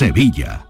Sevilla.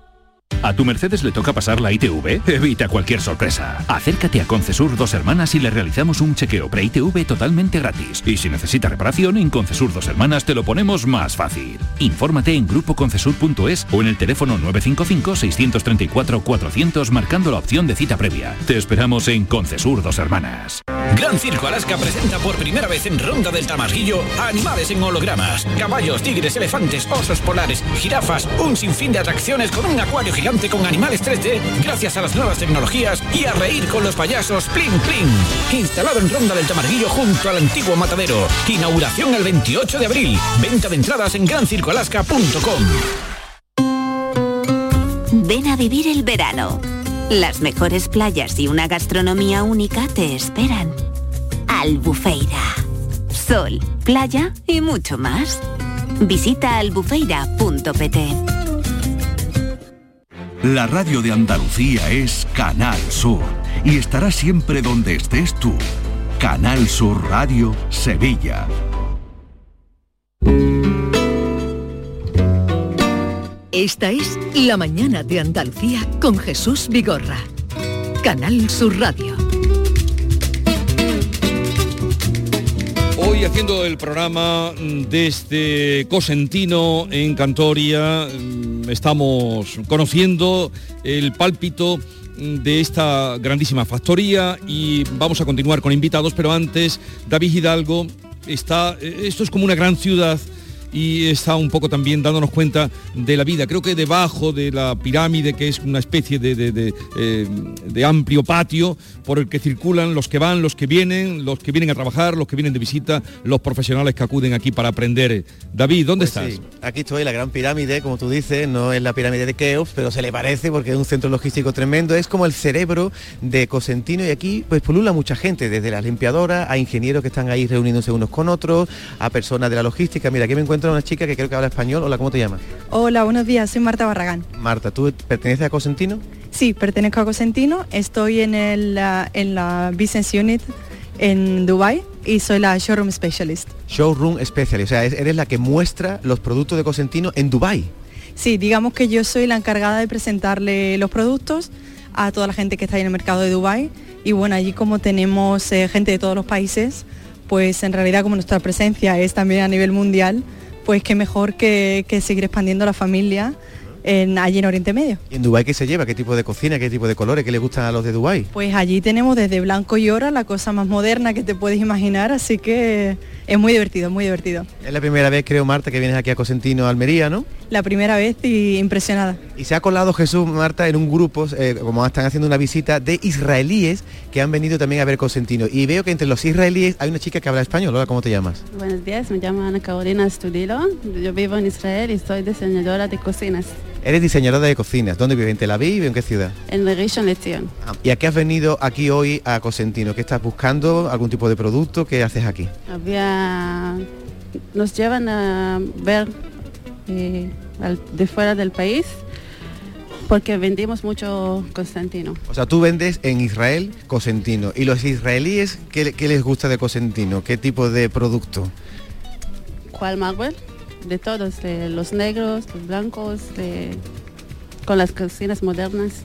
¿A tu Mercedes le toca pasar la ITV? Evita cualquier sorpresa. Acércate a Concesur Dos Hermanas y le realizamos un chequeo pre-ITV totalmente gratis. Y si necesita reparación, en Concesur Dos Hermanas te lo ponemos más fácil. Infórmate en grupoconcesur.es o en el teléfono 955-634-400 marcando la opción de cita previa. Te esperamos en Concesur Dos Hermanas. Gran Circo Alaska presenta por primera vez en Ronda del Tamarguillo a animales en hologramas. Caballos, tigres, elefantes, osos polares, jirafas, un sinfín de atracciones con un acuario gigante con animales 3D gracias a las nuevas tecnologías y a reír con los payasos Plin Plin. Instalado en Ronda del Tamarguillo junto al antiguo matadero. Inauguración el 28 de abril. Venta de entradas en grancircoalaska.com. Ven a vivir el verano. Las mejores playas y una gastronomía única te esperan. Albufeira. Sol, playa y mucho más. Visita albufeira.pt. La radio de Andalucía es Canal Sur y estará siempre donde estés tú. Canal Sur Radio Sevilla. Esta es La mañana de Andalucía con Jesús Vigorra. Canal Sur Radio. Hoy haciendo el programa desde Cosentino en Cantoria, estamos conociendo el pálpito de esta grandísima factoría y vamos a continuar con invitados, pero antes David Hidalgo está, eh, esto es como una gran ciudad y está un poco también dándonos cuenta de la vida. Creo que debajo de la pirámide, que es una especie de, de- de, eh, de amplio patio por el que circulan los que van, los que vienen, los que vienen a trabajar, los que vienen de visita, los profesionales que acuden aquí para aprender. David, ¿dónde Pues estás? sí, aquí estoy, la gran pirámide, como tú dices, no es la pirámide de Keops, pero se le parece porque es un centro logístico tremendo, es como el cerebro de Cosentino y aquí pues pulula mucha gente, desde las limpiadoras a ingenieros que están ahí reuniéndose unos con otros, a personas de la logística. Mira, aquí me encuentro una chica que creo que habla español. Hola, ¿cómo te llamas? Hola, buenos días, soy Marta Barragán. Marta, ¿tú perteneces a Cosentino? Sí, pertenezco a Cosentino, estoy en, el, en la Business Unit en Dubai y soy la Showroom Specialist. Showroom Special, o sea, es- eres la que muestra los productos de Cosentino en Dubai. Sí, digamos que yo soy la encargada de presentarle los productos a toda la gente que está ahí en el mercado de Dubai y bueno, allí como tenemos eh, gente de todos los países, pues en realidad como nuestra presencia es también a nivel mundial, pues qué mejor que, que seguir expandiendo la familia en, allí en Oriente Medio. ¿Y en Dubai qué se lleva? ¿Qué tipo de cocina? ¿Qué tipo de colores? ¿Qué le gustan a los de Dubai? Pues allí tenemos desde blanco y oro la cosa más moderna que te puedes imaginar, así que es muy divertido, muy divertido. Es la primera vez, creo, Marta, que vienes aquí a Cosentino, Almería, ¿no? La primera vez y impresionada. Y se ha colado Jesús, Marta, en un grupo, eh, como están haciendo una visita, de israelíes que han venido también a ver Cosentino. Y veo que entre los israelíes hay una chica que habla español. Hola, ¿cómo te llamas? Buenos días, me llamo Ana Carolina Studilo. Yo vivo en Israel y soy diseñadora de cocinas Eres diseñadora de cocinas. ¿Dónde vives? ¿En Tel Aviv? ¿En qué ciudad? en la región Lezion. Ah, ¿Y a qué has venido aquí hoy a Cosentino? ¿Qué estás buscando? ¿Algún tipo de producto? ¿Qué haces aquí? Había, nos llevan a ver eh, al- de fuera del país porque vendimos mucho Constantino. O sea, tú vendes en Israel Cosentino. ¿Y los israelíes qué, qué les gusta de Cosentino? ¿Qué tipo de producto? ¿Cuál Marvel? De todos, de los negros, los blancos, de- con las cocinas modernas.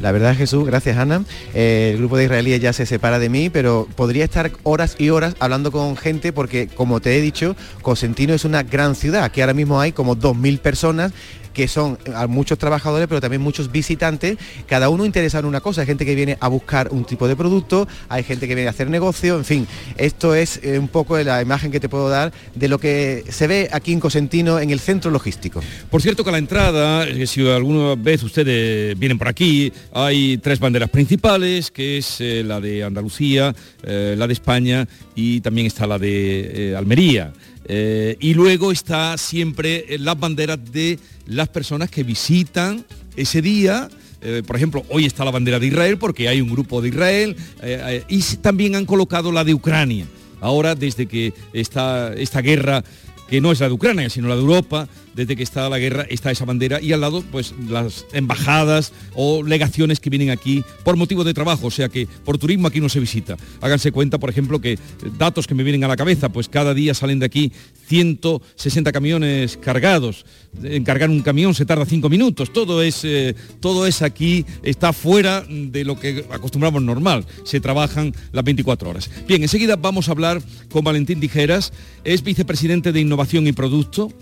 La verdad, Jesús, gracias Ana. Eh, el grupo de israelíes ya se separa de mí, pero podría estar horas y horas hablando con gente porque, como te he dicho, Cosentino es una gran ciudad. Aquí ahora mismo hay como 2.000 personas que son eh, muchos trabajadores, pero también muchos visitantes, cada uno interesado en una cosa. Hay gente que viene a buscar un tipo de producto, hay gente que viene a hacer negocio, en fin. Esto es eh, un poco la imagen que te puedo dar de lo que se ve aquí en Cosentino, en el centro logístico. Por cierto que a la entrada, eh, si alguna vez ustedes vienen por aquí, hay tres banderas principales, que es eh, la de Andalucía, la de España y también está la de Almería. Eh, y luego está siempre las banderas de las personas que visitan ese día. Eh, por ejemplo, hoy está la bandera de Israel porque hay un grupo de Israel eh, y también han colocado la de Ucrania. Ahora, desde que está esta guerra que no es la de Ucrania, sino la de Europa, desde que está la guerra está esa bandera y al lado pues las embajadas o legaciones que vienen aquí por motivo de trabajo, o sea que por turismo aquí no se visita. Háganse cuenta, por ejemplo, que datos que me vienen a la cabeza, pues cada día salen de aquí 160 camiones cargados. En cargar un camión se tarda cinco minutos. Todo es, eh, todo es aquí, está fuera de lo que acostumbramos normal. Se trabajan las 24 horas. Bien, enseguida vamos a hablar con Valentín Tijeras, es vicepresidente de Innovación y Producto.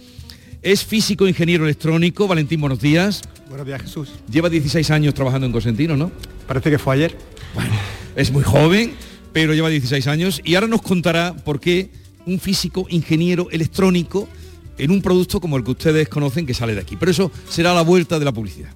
Es físico ingeniero electrónico. Valentín, buenos días. Buenos días, Jesús. Lleva 16 años trabajando en Cosentino, ¿no? Parece que fue ayer. Bueno, es muy joven, pero lleva 16 años y ahora nos contará por qué un físico ingeniero electrónico en un producto como el que ustedes conocen que sale de aquí. Pero eso será la vuelta de la publicidad.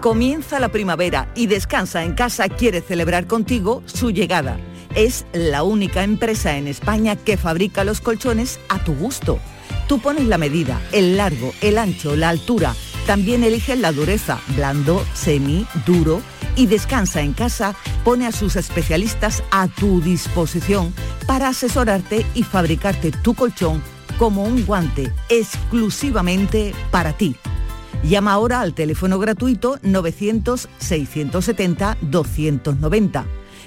Comienza la primavera y Descansa en casa quiere celebrar contigo su llegada es la única empresa en España que fabrica los colchones a tu gusto. Tú pones la medida, el largo, el ancho, la altura. También eliges la dureza, blando, semi, duro. Y Descansa en casa pone a sus especialistas a tu disposición para asesorarte y fabricarte tu colchón como un guante exclusivamente para ti. Llama ahora al teléfono gratuito 900-670-290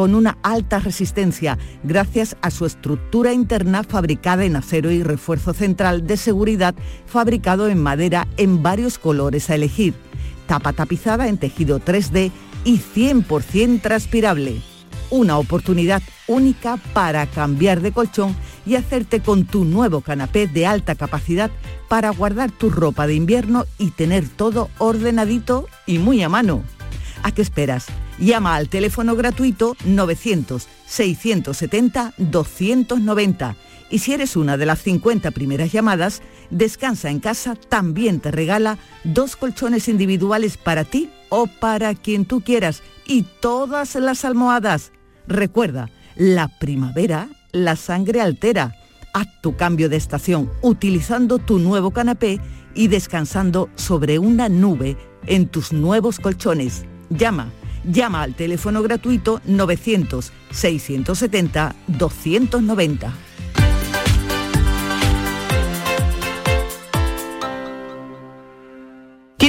con una alta resistencia gracias a su estructura interna fabricada en acero y refuerzo central de seguridad fabricado en madera en varios colores a elegir, tapa tapizada en tejido 3D y 100% transpirable. Una oportunidad única para cambiar de colchón y hacerte con tu nuevo canapé de alta capacidad para guardar tu ropa de invierno y tener todo ordenadito y muy a mano. ¿A qué esperas? Llama al teléfono gratuito 900-670-290 y si eres una de las 50 primeras llamadas, Descansa en casa también te regala dos colchones individuales para ti o para quien tú quieras y todas las almohadas. Recuerda, la primavera la sangre altera. Haz tu cambio de estación utilizando tu nuevo canapé y descansando sobre una nube en tus nuevos colchones. Llama Llama al teléfono gratuito 900-670-290.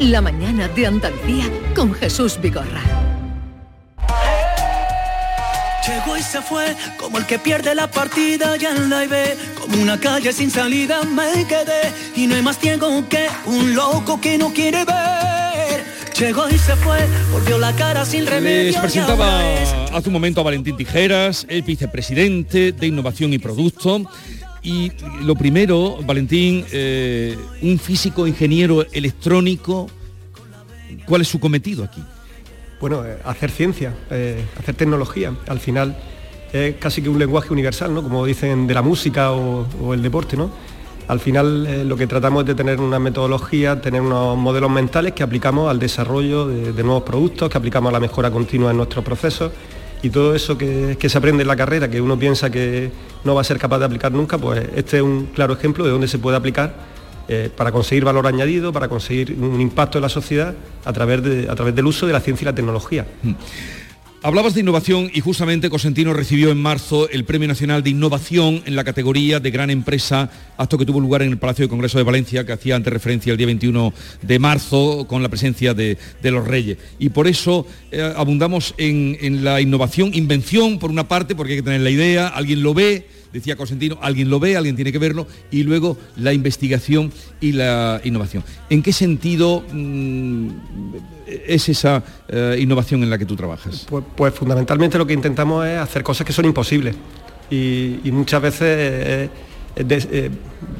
La mañana de Andalucía con Jesús Vigorra. Llegó y se fue, como el que pierde la partida ya la ve, como una calle sin salida me quedé, y no hay más ciego que un loco que no quiere ver. Llegó y se fue, volvió la cara sin remedio. Les presentaba hace un momento a Valentín Tijeras, el vicepresidente de Innovación y Producto. Y lo primero, Valentín, eh, un físico ingeniero electrónico, ¿cuál es su cometido aquí? Bueno, eh, hacer ciencia, eh, hacer tecnología. Al final es casi que un lenguaje universal, ¿no? Como dicen de la música o, el deporte, ¿no? Al final lo que tratamos es de tener una metodología, tener unos modelos mentales que aplicamos al desarrollo de, nuevos productos, que aplicamos a la mejora continua en nuestros procesos y todo eso que, se aprende en la carrera, que uno piensa que no va a ser capaz de aplicar nunca, pues este es un claro ejemplo de dónde se puede aplicar eh, para conseguir valor añadido, para conseguir un impacto en la sociedad a través, de, a través del uso de la ciencia y la tecnología. Mm. Hablabas de innovación y justamente Cosentino recibió en marzo el Premio Nacional de Innovación en la categoría de Gran Empresa, acto que tuvo lugar en el Palacio de Congreso de Valencia, que hacía antes referencia el día 21 de marzo con la presencia de, los Reyes. Y por eso eh, abundamos en la innovación, invención por una parte, porque hay que tener la idea, alguien lo ve, decía Cosentino, alguien lo ve, alguien tiene que verlo, y luego la investigación y la innovación. ¿En qué sentido mm, es esa eh, innovación en la que tú trabajas? Pues, pues, fundamentalmente lo que intentamos es hacer cosas que son imposibles y, muchas veces eh,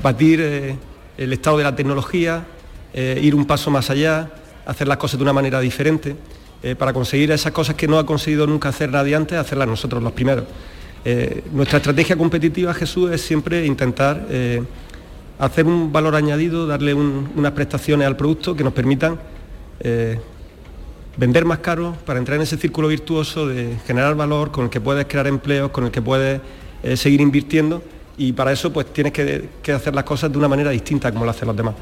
batir eh, el estado de la tecnología, ir un paso más allá, hacer las cosas de una manera diferente. para conseguir esas cosas que no ha conseguido nunca hacer nadie antes, hacerlas nosotros los primeros. Eh, nuestra estrategia competitiva, Jesús, es siempre intentar eh, hacer un valor añadido, darle unas prestaciones al producto que nos permitan eh, vender más caro para entrar en ese círculo virtuoso de generar valor con el que puedes crear empleos, con el que puedes seguir invirtiendo y para eso pues tienes que, que, hacer las cosas de una manera distinta como lo hacen los demás.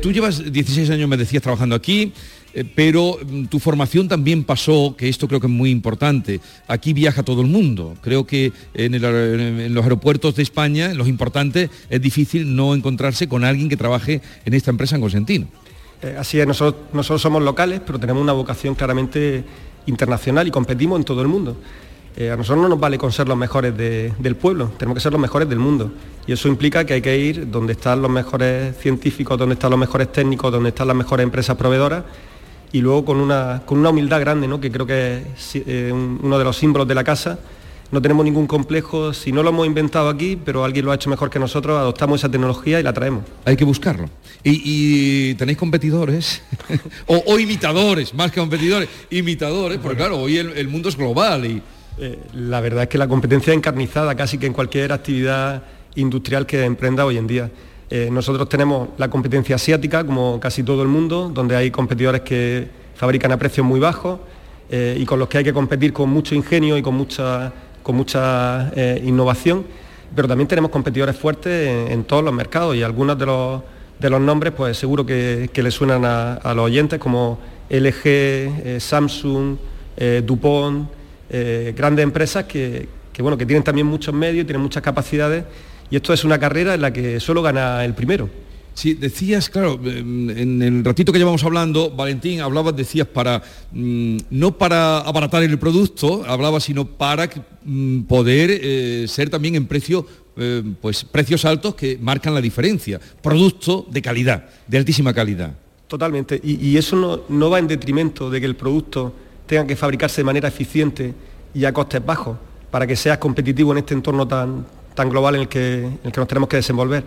tú llevas 16 años, me decías, trabajando aquí. Eh, pero mm, tu formación también pasó, que esto creo que es muy importante, aquí viaja todo el mundo. Creo que en, los aeropuertos de España, en los importantes, es difícil no encontrarse con alguien que trabaje en esta empresa en Consentino. Eh, así es, nosotros, nosotros somos locales, pero tenemos una vocación claramente internacional y competimos en todo el mundo. Eh, a nosotros no nos vale con ser los mejores del pueblo, tenemos que ser los mejores del mundo. Y eso implica que hay que ir donde están los mejores científicos, donde están los mejores técnicos, donde están las mejores empresas proveedoras y luego con una, con una humildad grande, ¿no? que creo que es eh, uno de los símbolos de la casa. No tenemos ningún complejo, si no lo hemos inventado aquí, pero alguien lo ha hecho mejor que nosotros, adoptamos esa tecnología y la traemos. Hay que buscarlo. ¿Y, tenéis competidores? o, imitadores, más que competidores, imitadores, porque claro, hoy el, mundo es global y... Eh, la verdad es que la competencia es encarnizada casi que en cualquier actividad industrial que emprenda hoy en día. Eh, nosotros tenemos la competencia asiática, como casi todo el mundo, donde hay competidores que fabrican a precios muy bajos eh, y con los que hay que competir con mucho ingenio y con mucha, con mucha eh, innovación, pero también tenemos competidores fuertes en, todos los mercados y algunos de los, de los nombres pues seguro que, que le suenan a, los oyentes como LG, Samsung, Dupont, grandes empresas que, bueno, que tienen también muchos medios, tienen muchas capacidades y esto es una carrera en la que solo gana el primero. Sí, decías, claro, em, en el ratito que llevamos hablando, Valentín, hablabas, decías, para mm, no para abaratar el producto, hablabas, sino para mm, poder eh, ser también en precio, eh, pues precios altos que marcan la diferencia. Producto de calidad, de altísima calidad. Totalmente. Y, eso no, no va en detrimento de que el producto tenga que fabricarse de manera eficiente y a costes bajos para que seas competitivo en este entorno tan, tan global en el que, nos tenemos que desenvolver.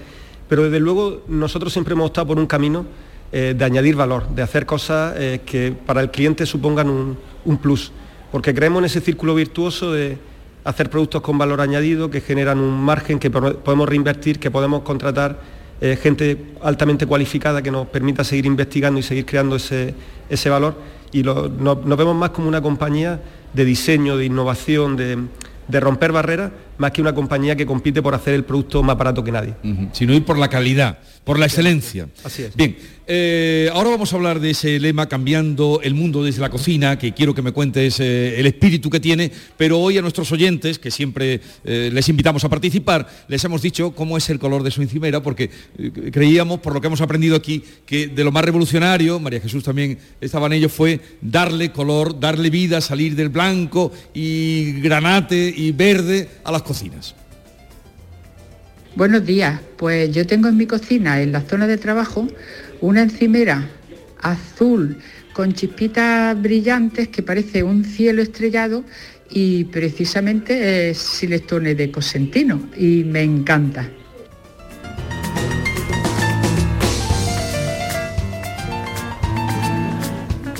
Pero desde luego nosotros siempre hemos optado por un camino eh, de añadir valor, de hacer cosas eh, que para el cliente supongan un, plus, porque creemos en ese círculo virtuoso de hacer productos con valor añadido que generan un margen que podemos reinvertir, que podemos contratar eh, gente altamente cualificada que nos permita seguir investigando y seguir creando ese, valor. Y nos vemos más como una compañía de diseño, de innovación, de, de romper barreras más que una compañía que compite por hacer el producto más barato que nadie. Sino ir por la calidad, por la excelencia. Así es. Bien, eh, ahora vamos a hablar de ese lema cambiando el mundo desde la cocina, que quiero que me cuentes eh, el espíritu que tiene, pero hoy a nuestros oyentes, que siempre eh, les invitamos a participar, les hemos dicho cómo es el color de su encimera, porque creíamos, por lo que hemos aprendido aquí, que de lo más revolucionario, María Jesús también estaba en ello, fue darle color, darle vida, salir del blanco y granate y verde a las cocinas. Buenos días, pues yo tengo en mi cocina, en la zona de trabajo, una encimera azul con chispitas brillantes que parece un cielo estrellado y precisamente es Silestone de Cosentino y me encanta.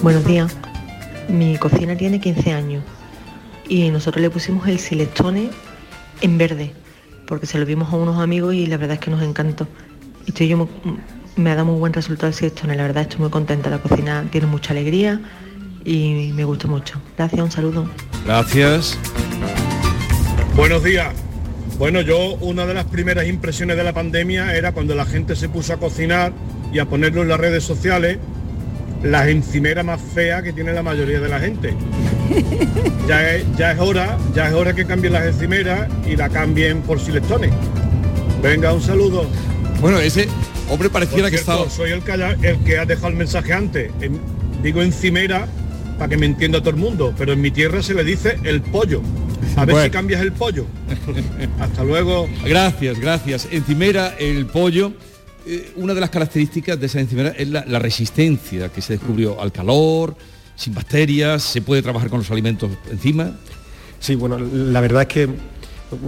Buenos días, mi cocina tiene 15 años y nosotros le pusimos el Silestone en verde porque se lo vimos a unos amigos y la verdad es que nos encantó. Y estoy yo muy- me ha dado muy buen resultado el Silestones, la verdad estoy muy contenta. La cocina tiene mucha alegría y me gusta mucho. Gracias, un saludo. Gracias. Buenos días. Bueno, yo una de las primeras impresiones de la pandemia era cuando la gente se puso a cocinar y a ponerlo en las redes sociales, las encimeras más feas que tiene la mayoría de la gente. Ya es, ya es hora, ya es hora que cambien las encimeras y la cambien por silestones. Venga, un saludo. Bueno, ese hombre pareciera que estaba... Soy el que, haya- el que ha dejado el mensaje antes. En- digo encimera para que me entienda todo el mundo, pero en mi tierra se le dice el pollo. A ver Bueno. si cambias el pollo. Hasta luego. Gracias, gracias. Encimera, el pollo. Eh, una de las características de esa encimera es la, la resistencia que se descubrió al calor, sin bacterias, se puede trabajar con los alimentos encima. Sí, bueno, la verdad es que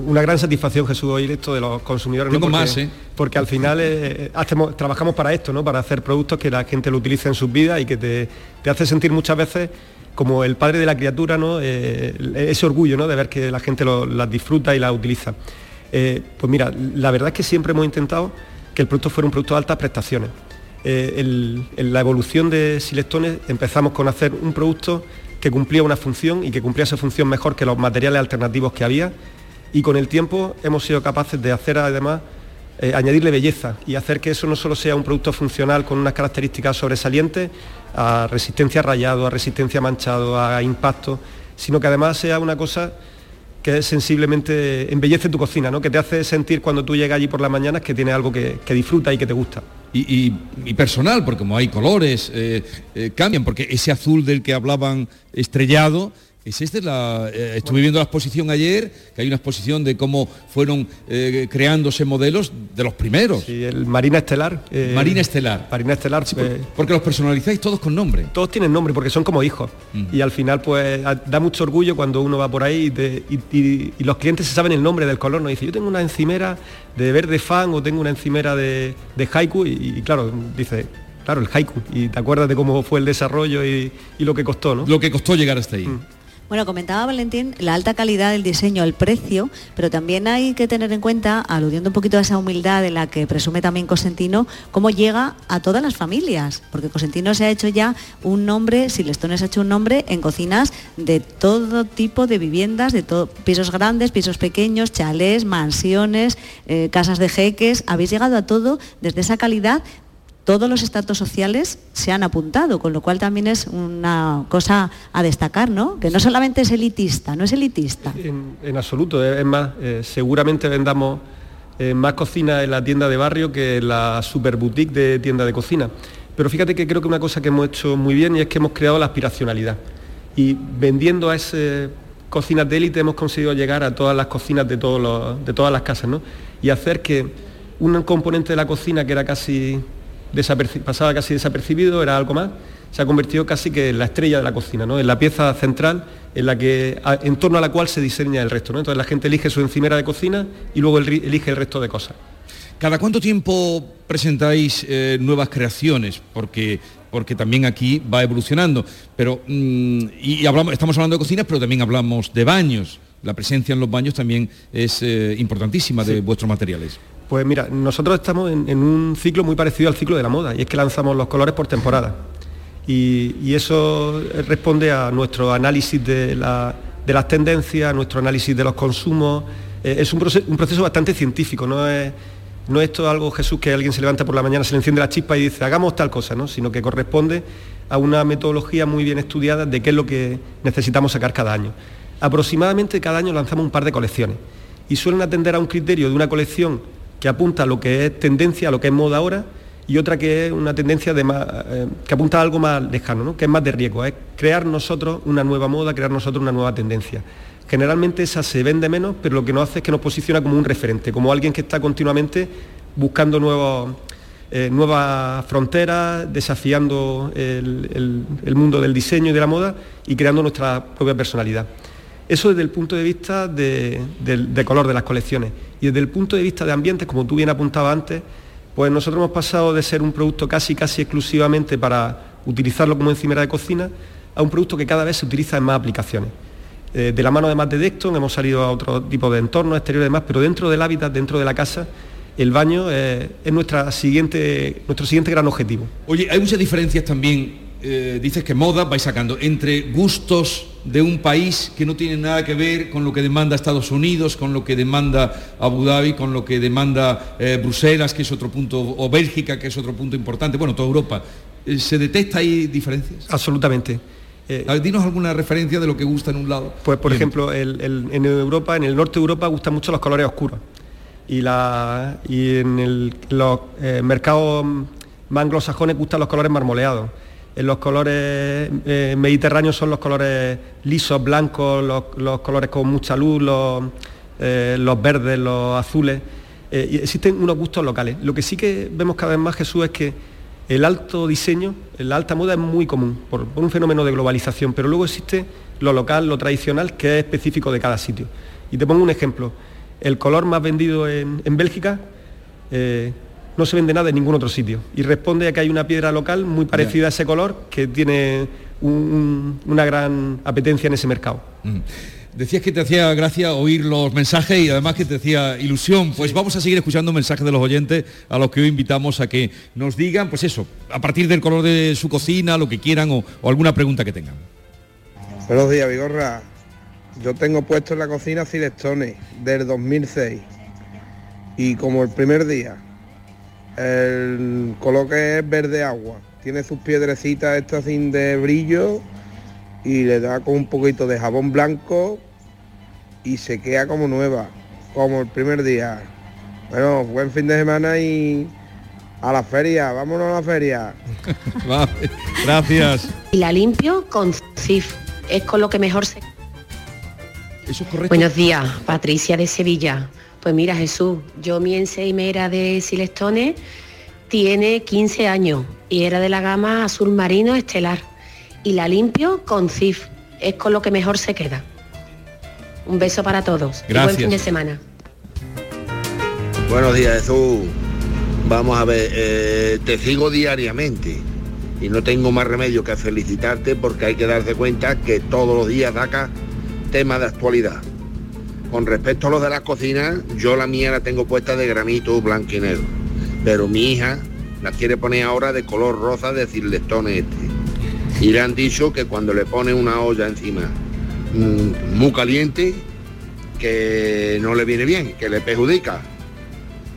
una gran satisfacción Jesús oír esto de los consumidores. Tengo porque, más, ¿eh? Porque al final eh, hacemos, trabajamos para esto, ¿no? Para hacer productos que la gente lo utilice en sus vidas y que te, te hace sentir muchas veces como el padre de la criatura, ¿no? Eh, ese orgullo, ¿no? De ver que la gente las disfruta y las utiliza. Pues mira, la verdad es que siempre hemos intentado que el producto fuera un producto de altas prestaciones. Eh, en la evolución de Silectones empezamos con hacer un producto que cumplía una función y que cumplía esa función mejor que los materiales alternativos que había y con el tiempo hemos sido capaces de hacer además eh, añadirle belleza y hacer que eso no solo sea un producto funcional con unas características sobresalientes a resistencia a rayado, a resistencia a manchado, a impacto, sino que además sea una cosa que sensiblemente embellece tu cocina, ¿no? que te hace sentir cuando tú llegas allí por las mañanas que tiene algo que, disfruta y que te gusta. Y personal, porque como hay colores, eh, eh, cambian, porque ese azul del que hablaban estrellado, es este la. eh, estuve viendo la exposición ayer, que hay una exposición de cómo fueron eh, creándose modelos de los primeros. Sí, el Marina Estelar. eh, Marina Estelar. Marina Estelar. eh, Porque los personalizáis todos con nombre. todos tienen nombre porque son como hijos. Y al final pues da mucho orgullo cuando uno va por ahí y, te- y- y- y los clientes se saben el nombre del color. Nos dice, yo tengo una encimera de verde fan o tengo una encimera de, de haiku y, claro, dice, claro, el haiku. Y te acuerdas de cómo fue el desarrollo y, y lo que costó, ¿no? Lo que costó llegar hasta ahí. Bueno, comentaba Valentín la alta calidad del diseño, el precio, pero también hay que tener en cuenta, aludiendo un poquito a esa humildad de la que presume también Cosentino, cómo llega a todas las familias, porque Cosentino se ha hecho ya un nombre, Silestones ha hecho un nombre en cocinas de todo tipo de viviendas, de pisos grandes, pisos pequeños, chalés, mansiones, eh, casas de jeques, habéis llegado a todo desde esa calidad todos los estratos sociales se han apuntado, con lo cual también es una cosa a destacar, ¿no? Que no solamente es elitista, no es elitista. En, absoluto, es más, eh, seguramente vendamos eh, más cocina en la tienda de barrio que en la super boutique de tienda de cocina. Pero fíjate que creo que una cosa que hemos hecho muy bien y es que hemos creado la aspiracionalidad. Y vendiendo a ese cocinas de élite hemos conseguido llegar a todas las cocinas de, todos los- de todas las casas, ¿no? Y hacer que un componente de la cocina que era casi pasaba casi desapercibido, era algo más, se ha convertido casi que en la estrella de la cocina, ¿no? en la pieza central en, la que, en torno a la cual se diseña el resto. ¿no? Entonces la gente elige su encimera de cocina y luego elige el resto de cosas. ¿Cada cuánto tiempo presentáis eh, nuevas creaciones? Porque, porque también aquí va evolucionando. Pero, mm, y, y hablamos, estamos hablando de cocinas, pero también hablamos de baños. La presencia en los baños también es eh, importantísima de vuestros materiales. Pues mira, nosotros estamos en, un ciclo muy parecido al ciclo de la moda y es que lanzamos los colores por temporada. Y, eso responde a nuestro análisis de, la- de las tendencias, nuestro análisis de los consumos. Eh, es un, proce- un proceso bastante científico, no es, no es algo, Jesús, que alguien se levanta por la mañana, se le enciende la chispa y dice, hagamos tal cosa, ¿no? sino que corresponde a una metodología muy bien estudiada de qué es lo que necesitamos sacar cada año. Aproximadamente cada año lanzamos un par de colecciones y suelen atender a un criterio de una colección que apunta a lo que es tendencia, a lo que es moda ahora, y otra que es una tendencia de más, eh, que apunta a algo más lejano, ¿no? que es más de riesgo, es crear nosotros una nueva moda, crear nosotros una nueva tendencia. Generalmente esa se vende menos, pero lo que nos hace es que nos posiciona como un referente, como alguien que está continuamente buscando nuevos, eh, nuevas fronteras, desafiando el, el- el mundo del diseño y de la moda y creando nuestra propia personalidad. Eso desde el punto de vista de, color de las colecciones. Y desde el punto de vista de ambientes, como tú bien apuntabas antes, pues nosotros hemos pasado de ser un producto casi casi exclusivamente para utilizarlo como encimera de cocina a un producto que cada vez se utiliza en más aplicaciones. Eh, de la mano además de Decton hemos salido a otro tipo de entornos exteriores y demás, pero dentro del hábitat, dentro de la casa, el baño eh, es nuestra siguiente, nuestro siguiente gran objetivo. Oye, hay muchas diferencias también, eh, dices que moda vais sacando, entre gustos de un país que no tiene nada que ver con lo que demanda Estados Unidos, con lo que demanda Abu Dhabi, con lo que demanda eh, Bruselas, que es otro punto, o Bélgica, que es otro punto importante, bueno, toda Europa. Eh, ¿Se detecta ahí diferencias? Absolutamente. Ver, dinos alguna referencia de lo que gusta en un lado. Pues por Bien. ejemplo, el- el- en Europa, en el norte de Europa gustan mucho los colores oscuros. Y, la, y en el- los mercados anglosajones gustan los colores marmoleados. Los colores eh, mediterráneos son los colores lisos, blancos, los, colores con mucha luz, los, eh, verdes, los azules. Eh, y existen unos gustos locales. Lo que sí que vemos cada vez más, Jesús, es que el alto diseño, la alta moda es muy común por, un fenómeno de globalización, pero luego existe lo local, lo tradicional, que es específico de cada sitio. Y te pongo un ejemplo. El color más vendido en, Bélgica no se vende nada en ningún otro sitio. Y responde a que hay una piedra local muy parecida a ese color que tiene un- un- una gran apetencia en ese mercado. Mm. Decías que te hacía gracia oír los mensajes y además que te hacía ilusión. Pues vamos a seguir escuchando mensajes de los oyentes a los que hoy invitamos a que nos digan, pues eso, a partir del color de su cocina, lo que quieran o, o alguna pregunta que tengan. Buenos días, Vigorra. Yo tengo puesto en la cocina Silestone del 2006 y como el primer día el color que es verde agua, tiene sus piedrecitas estas sin de brillo y le da con un poquito de jabón blanco y se queda como nueva, como el primer día. Bueno, buen fin de semana y a la feria, vámonos a la feria. Vale, Gracias. Y la limpio con CIF. Es con lo que mejor se... Eso es correcto. Buenos días, Patricia de Sevilla. Pues mira Jesús, yo mi enseimera de Silestone tiene 15 años y era de la gama azul marino estelar. Y la limpio con CIF. Es con lo que mejor se queda. Un beso para todos. y Gracias. buen fin de semana. Buenos días, Jesús. Vamos a ver, eh, te sigo diariamente y no tengo más remedio que felicitarte porque hay que darse cuenta que todos los días saca temas de actualidad. Con respecto a los de las cocinas, yo la mía la tengo puesta de granito blanco y negro, pero mi hija la quiere poner ahora de color rosa de cirlestone este. Y le han dicho que cuando le pone una olla encima mm, muy caliente, que no le viene bien, que le perjudica.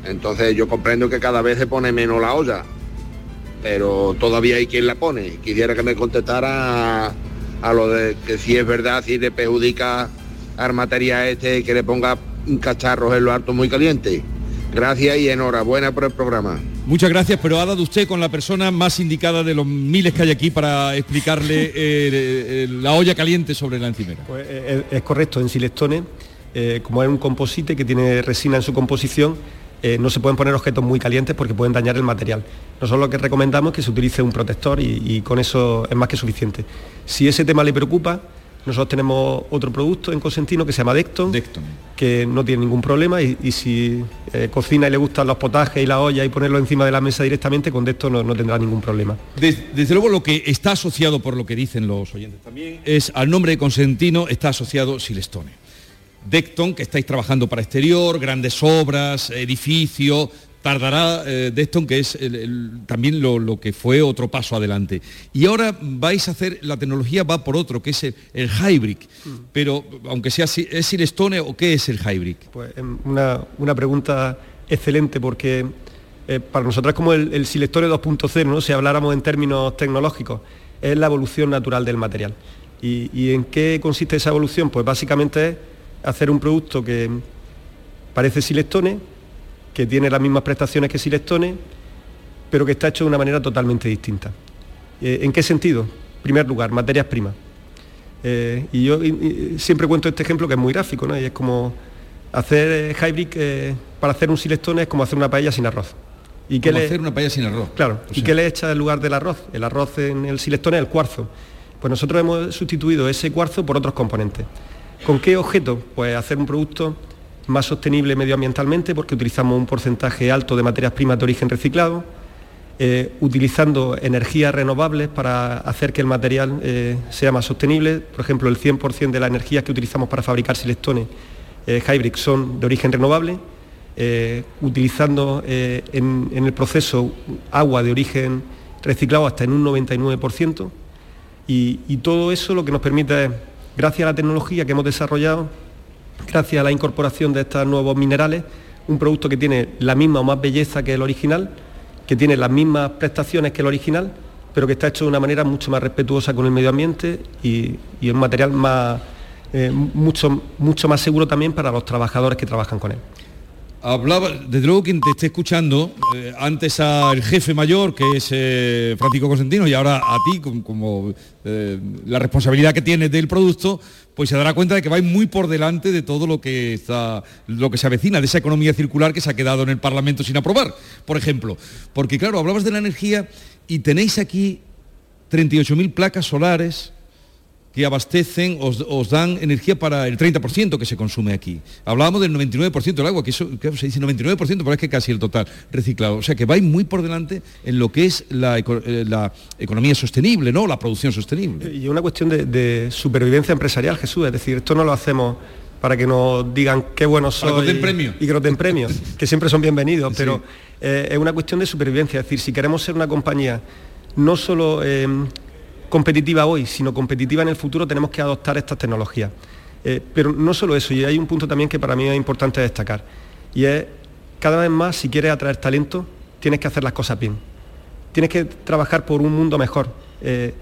Entonces yo comprendo que cada vez se pone menos la olla, pero todavía hay quien la pone. Quisiera que me contestara a, a lo de que si es verdad, si le perjudica al material este que le ponga un cacharro en lo alto muy caliente. Gracias y enhorabuena por el programa. Muchas gracias, pero ha dado usted con la persona más indicada de los miles que hay aquí para explicarle eh, eh, la olla caliente sobre la encimera. Pues, eh, es, es correcto, en Silestone, eh, como es un composite que tiene resina en su composición, eh, no se pueden poner objetos muy calientes porque pueden dañar el material. Nosotros lo que recomendamos es que se utilice un protector y, y con eso es más que suficiente. Si ese tema le preocupa, nosotros tenemos otro producto en Cosentino que se llama Decton, que no tiene ningún problema y, y si eh, cocina y le gustan los potajes y la olla y ponerlo encima de la mesa directamente, con Decton no, no tendrá ningún problema. Des- Desde, luego lo que está asociado, por lo que dicen los oyentes también, es al nombre de Consentino está asociado Silestone. Decton, que estáis trabajando para exterior, grandes obras, edificio, tardará eh, Decton, que es el- el- también lo, lo que fue otro paso adelante. Y ahora vais a hacer, la tecnología va por otro, que es el, el hybrid. Pero aunque sea, si- ¿es Silestone o qué es el hybrid? Pues em, una, una pregunta excelente porque eh, para nosotros como el, el Silestone 2.0, ¿no? si habláramos en términos tecnológicos, es la evolución natural del material. ¿Y, y en qué consiste esa evolución? Pues básicamente es hacer un producto que parece Silestone, que tiene las mismas prestaciones que Silestone, pero que está hecho de una manera totalmente distinta. Eh, ¿En qué sentido? En primer lugar, materias primas. Eh, y yo y- y siempre cuento este ejemplo que es muy gráfico, ¿no? Y es como hacer eh, hybrid eh, para hacer un silestone es como hacer una paella sin arroz. ¿Y Como le- hacer una paella sin arroz. Claro. O ¿Y sea. qué le echa en lugar del arroz? El arroz en el silestone es el cuarzo. Pues nosotros hemos sustituido ese cuarzo por otros componentes. ¿Con qué objeto? Pues hacer un producto más sostenible medioambientalmente porque utilizamos un porcentaje alto de materias primas de origen reciclado, eh, utilizando energías renovables para hacer que el material eh, sea más sostenible. Por ejemplo, el 100% de las energías que utilizamos para fabricar silestones eh, hybrid son de origen renovable, utilizando en, el proceso agua de origen reciclado hasta en un 99%. Y, y todo eso lo que nos permite es, gracias a la tecnología que hemos desarrollado, gracias a la incorporación de estos nuevos minerales, un producto que tiene la misma o más belleza que el original, que tiene las mismas prestaciones que el original, pero que está hecho de una manera mucho más respetuosa con el medio ambiente y, un material eh, mucho, mucho más seguro también para los trabajadores que trabajan con él. Hablaba, desde luego quien te esté escuchando, eh, antes al jefe mayor, que es eh, Francisco y ahora a ti, como, la responsabilidad que tienes del producto, pues se dará cuenta de que vais muy por delante de todo lo que está, lo que se avecina, de esa economía circular que se ha quedado en el Parlamento sin aprobar, por ejemplo. Porque claro, hablabas de la energía y tenéis aquí 38.000 placas solares que abastecen, os, dan energía para el 30% que se consume aquí. Hablábamos del 99% del agua, que eso se dice 99%, pero es que casi el total reciclado. O sea que vais muy por delante en lo que es la, eh, economía sostenible, ¿no? La producción sostenible. Y una cuestión de, supervivencia empresarial, Jesús, es decir, esto no lo hacemos para que nos digan qué buenos son y que nos den premios, que siempre son bienvenidos, pero eh, es una cuestión de supervivencia, es decir, si queremos ser una compañía no solo eh, competitiva hoy, sino competitiva en el futuro, tenemos que adoptar estas tecnologías. Eh, pero no solo eso, y hay un punto también que para mí es importante destacar, y es cada vez más, si quieres atraer talento, tienes que hacer las cosas bien. Tienes que trabajar por un mundo mejor. Eh,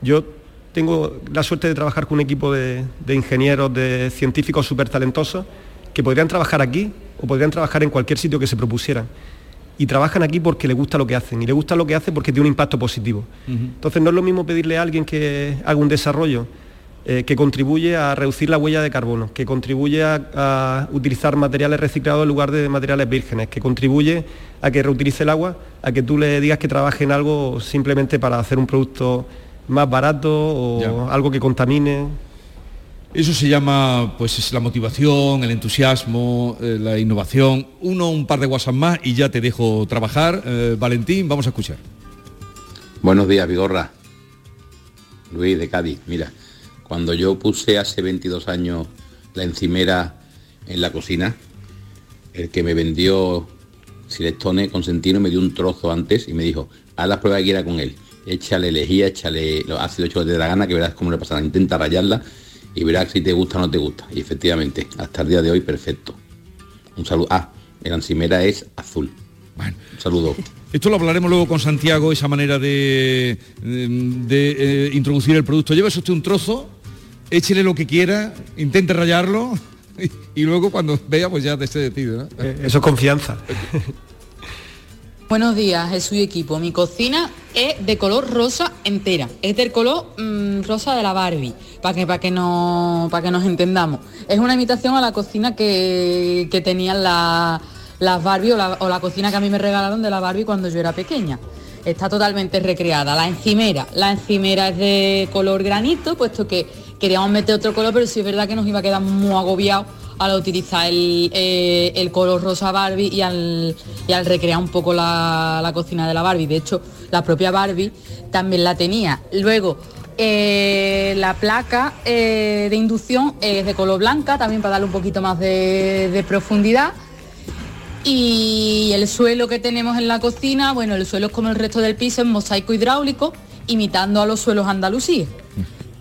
yo tengo la suerte de trabajar con un equipo de, de ingenieros, de científicos súper talentosos, que podrían trabajar aquí o podrían trabajar en cualquier sitio que se propusieran y trabajan aquí porque les gusta lo que hacen y les gusta lo que hacen porque tiene un impacto positivo. Entonces no es lo mismo pedirle a alguien que haga un desarrollo eh, que contribuye a reducir la huella de carbono, que contribuye a, utilizar materiales reciclados en lugar de materiales vírgenes, que contribuye a que reutilice el agua, a que tú le digas que trabaje en algo simplemente para hacer un producto más barato o algo que contamine. Eso se llama, pues, es la motivación, el entusiasmo, eh, la innovación. Uno, un par de WhatsApp más y ya te dejo trabajar. Eh, Valentín, vamos a escuchar. Buenos días, Vigorra. Luis de Cádiz. Mira, cuando yo puse hace 22 años la encimera en la cocina, el que me vendió Silestone Consentino me dio un trozo antes y me dijo, haz la prueba que quiera con él. Échale lejía, échale los ácidos de la gana, que verás cómo le pasará. Intenta rayarla y verás si te gusta o no te gusta. Y efectivamente, hasta el día de hoy, perfecto. Un saludo. Ah, el encimera es azul. Bueno. Un saludo. Esto lo hablaremos luego con Santiago, esa manera de, de, eh, introducir el producto. Lleva usted un trozo, échele lo que quiera, intente rayarlo y, luego cuando vea, pues ya te esté decidido. Eh, eso es confianza. Buenos días, Jesús y equipo. Mi cocina es de color rosa entera. Es del color mm, rosa de la Barbie, para que, que, no, que nos entendamos. Es una imitación a la cocina que, tenían las Barbie o la, cocina que a mí me regalaron de la Barbie cuando yo era pequeña. Está totalmente recreada. La encimera, la encimera es de color granito, puesto que queríamos meter otro color, pero sí es verdad que nos iba a quedar muy agobiado al utilizar eh, el, color rosa Barbie y al, al recrear un poco la, cocina de la Barbie. De hecho, la propia Barbie también la tenía. Luego, eh, la placa eh, de inducción es de color blanca, también para darle un poquito más de, de, profundidad. Y el suelo que tenemos en la cocina, bueno, el suelo es como el resto del piso, es mosaico hidráulico, imitando a los suelos andalusíes.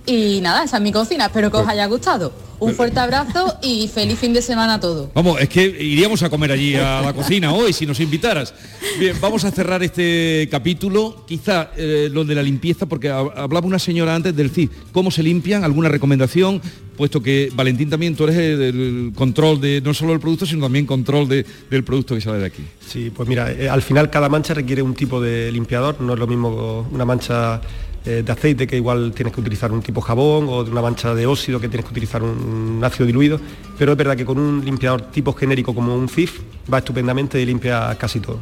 Y nada, esa es mi cocina, espero que os pues haya gustado. Un fuerte abrazo y feliz fin de semana a todos. Vamos, es que iríamos a comer allí a la cocina hoy si nos invitaras. Bien, vamos a cerrar este capítulo, quizá eh, lo de la limpieza, porque hablaba una señora antes del CID. ¿Cómo se limpian? ¿Alguna recomendación? Puesto que, Valentín, también tú eres el, control de no solo del producto, sino también control del producto que sale de aquí. Sí, pues mira, eh, al final cada mancha requiere un tipo de limpiador, no es lo mismo una mancha eh, de aceite que igual tienes que utilizar un tipo jabón o de una mancha de óxido que tienes que utilizar un, ácido diluido, pero es verdad que con un limpiador tipo genérico como un CIF va estupendamente y limpia casi todo.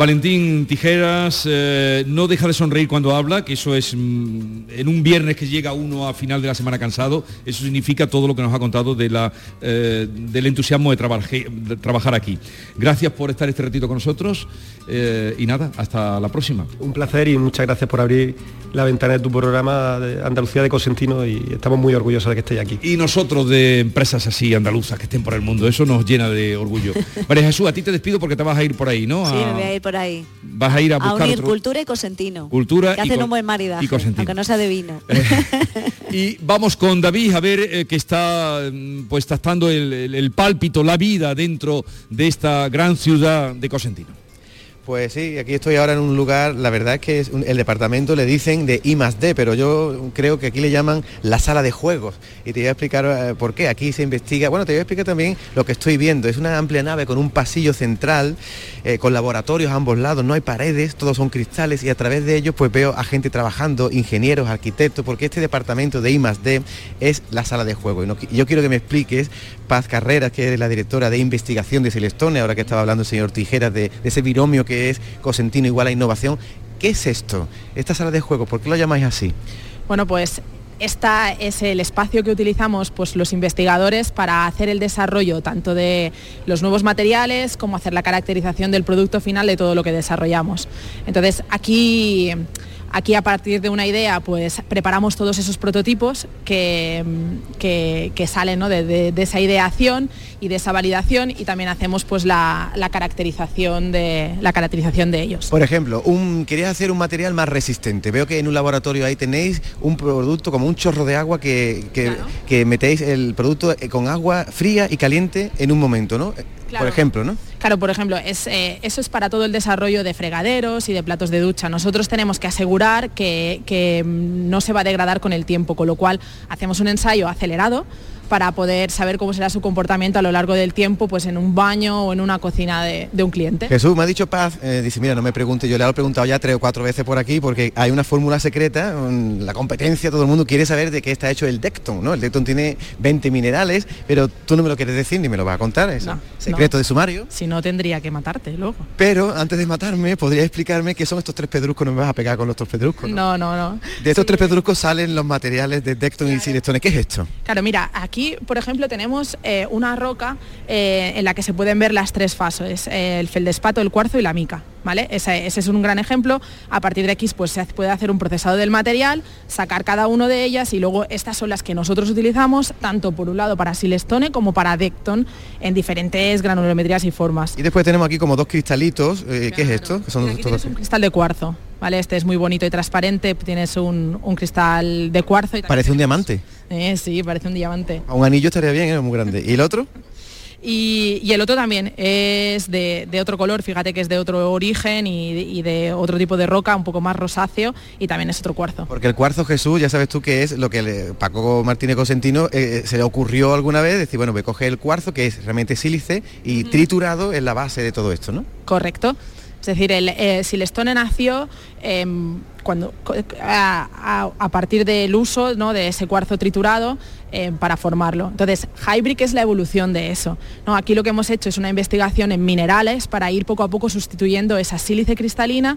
Valentín Tijeras eh, no deja de sonreír cuando habla, que eso es mm, en un viernes que llega uno a final de la semana cansado, eso significa todo lo que nos ha contado de la, eh, del entusiasmo de, trabaje- de trabajar aquí. Gracias por estar este ratito con nosotros eh, y nada, hasta la próxima. Un placer y muchas gracias por abrir la ventana de tu programa de Andalucía de Cosentino y estamos muy orgullosos de que estéis aquí. Y nosotros de empresas así andaluzas que estén por el mundo, eso nos llena de orgullo. María Jesús, a ti te despido porque te vas a ir por ahí, ¿no? Sí, A- me voy a ir por ahí. Vas a ir a unir otro- cultura y cosentino. Cultura que y hacen co- un buen maridaje, y cosentino. aunque no sea de vino. Y vamos con David a ver eh, que está mm, pues tastando el, el- el pálpito, la vida dentro de esta gran ciudad de Cosentino. Pues sí, aquí estoy ahora en un lugar, la verdad es que el departamento le dicen de I D, pero yo creo que aquí le llaman la sala de juegos. Y te voy a explicar eh, por qué. Aquí se investiga, bueno, te voy a explicar también lo que estoy viendo. Es una amplia nave con un pasillo central, eh, con laboratorios a ambos lados, no hay paredes, todos son cristales y a través de ellos pues veo a gente trabajando, ingenieros, arquitectos, porque este departamento de I D es la sala de juego. Y yo quiero que me expliques, Paz Carreras, que es la directora de investigación de Celestone, ahora que estaba hablando el señor Tijeras de, ese binomio que es Cosentino igual a innovación. ¿Qué es esto? Esta sala de juego, ¿por qué lo llamáis así? Bueno, pues esta es el espacio que utilizamos pues, los investigadores para hacer el desarrollo tanto de los nuevos materiales como hacer la caracterización del producto final de todo lo que desarrollamos. Entonces aquí, aquí a partir de una idea pues preparamos todos esos prototipos que, que- que salen ¿no? de, de- de esa ideación y de esa validación y también hacemos pues la, la caracterización de la caracterización de ellos. Por ejemplo, un, quería hacer un material más resistente. Veo que en un laboratorio ahí tenéis un producto como un chorro de agua que, que- que metéis el producto eh, con agua fría y caliente en un momento, ¿no? Claro. Por ejemplo, ¿no? Claro, por ejemplo, eh, eso es para todo el desarrollo de fregaderos y de platos de ducha. Nosotros tenemos que asegurar que, que, mm, no se va a degradar con el tiempo, con lo cual hacemos un ensayo acelerado para poder saber cómo será su comportamiento a lo largo del tiempo, pues en un baño o en una cocina de, de un cliente. Jesús me ha dicho Paz, eh, dice, mira, no me pregunte, yo le he preguntado ya tres o cuatro veces por aquí porque hay una fórmula secreta, mm, la competencia, todo el mundo quiere saber de qué está hecho el Decton, ¿no? El Decton tiene 20 minerales, pero tú no me lo quieres decir ni me lo vas a contar, es secreto No. de sumario. Si no, tendría que matarte luego. Pero antes de matarme, ¿podría explicarme qué son estos tres pedruscos? No me vas a pegar con los tres pedruscos. No, no, no. De estos tres pedruscos salen los materiales de Decton y Silestone. ¿Qué es esto? Claro, mira, aquí, por ejemplo, tenemos eh, una roca eh, en la que se pueden ver las tres fases, eh, el feldespato, el cuarzo y la mica. ¿Vale? Ese, ese es un gran ejemplo. A partir de aquí pues, se puede hacer un procesado del material, sacar cada uno de ellas y luego estas son las que nosotros utilizamos, tanto por un lado para Silestone como para Decton, en diferentes granulometrías y formas. Y después tenemos aquí como dos cristalitos. eh, ¿Qué es esto? Que son todos- Un cristal de cuarzo, ¿vale? Este es muy bonito y transparente, tienes un, un cristal de cuarzo. Y Parece un diamante. Eh, sí, parece un diamante. A un anillo estaría bien, es muy grande. ¿Y el otro? Y, y el otro también es de, de otro color, fíjate que es de otro origen y, de- y de otro tipo de roca, un poco más rosáceo y también es otro cuarzo. Porque el cuarzo Jesús, ya sabes tú que es lo que le- Paco Martínez Cosentino eh, se le ocurrió alguna vez, decir, bueno, voy a coger el cuarzo, que es realmente sílice, y triturado en la base de todo esto, ¿no? Correcto. Es decir, el eh, Silestone nació em, cuando, a, partir del uso ¿no? de ese cuarzo triturado em, para formarlo. Entonces, Hybrid es la evolución de eso. ¿no? Aquí lo que hemos hecho es una investigación en minerales para ir poco a poco sustituyendo esa sílice cristalina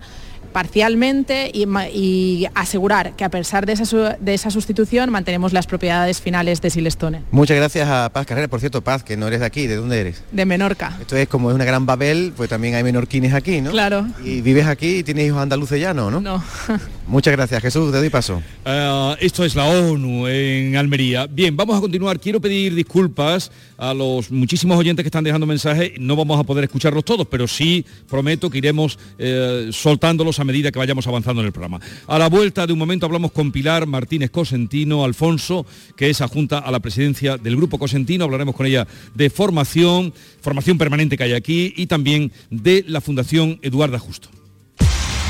parcialmente y, asegurar que a pesar de esa, su- de esa sustitución mantenemos las propiedades finales de Silestone. Muchas gracias a Paz Carrera. Por cierto, Paz, que no eres de aquí, ¿de dónde eres? De Menorca. Esto es como es una gran Babel, pues también hay menorquines aquí, ¿no? Claro. Y vives aquí y tienes hijos andaluces ya, ¿no? ¿no? Muchas gracias, Jesús, te doy paso. Eh, esto es la ONU en Almería. Bien, vamos a continuar. Quiero pedir disculpas a los muchísimos oyentes que están dejando mensajes. No vamos a poder escucharlos todos, pero sí prometo que iremos eh, soltándolos a medida que vayamos avanzando en el programa. A la vuelta de un momento hablamos con Pilar Martínez Cosentino Alfonso, que es adjunta a la presidencia del Grupo Cosentino. Hablaremos con ella de formación, formación permanente que hay aquí y también de la Fundación Eduarda Justo.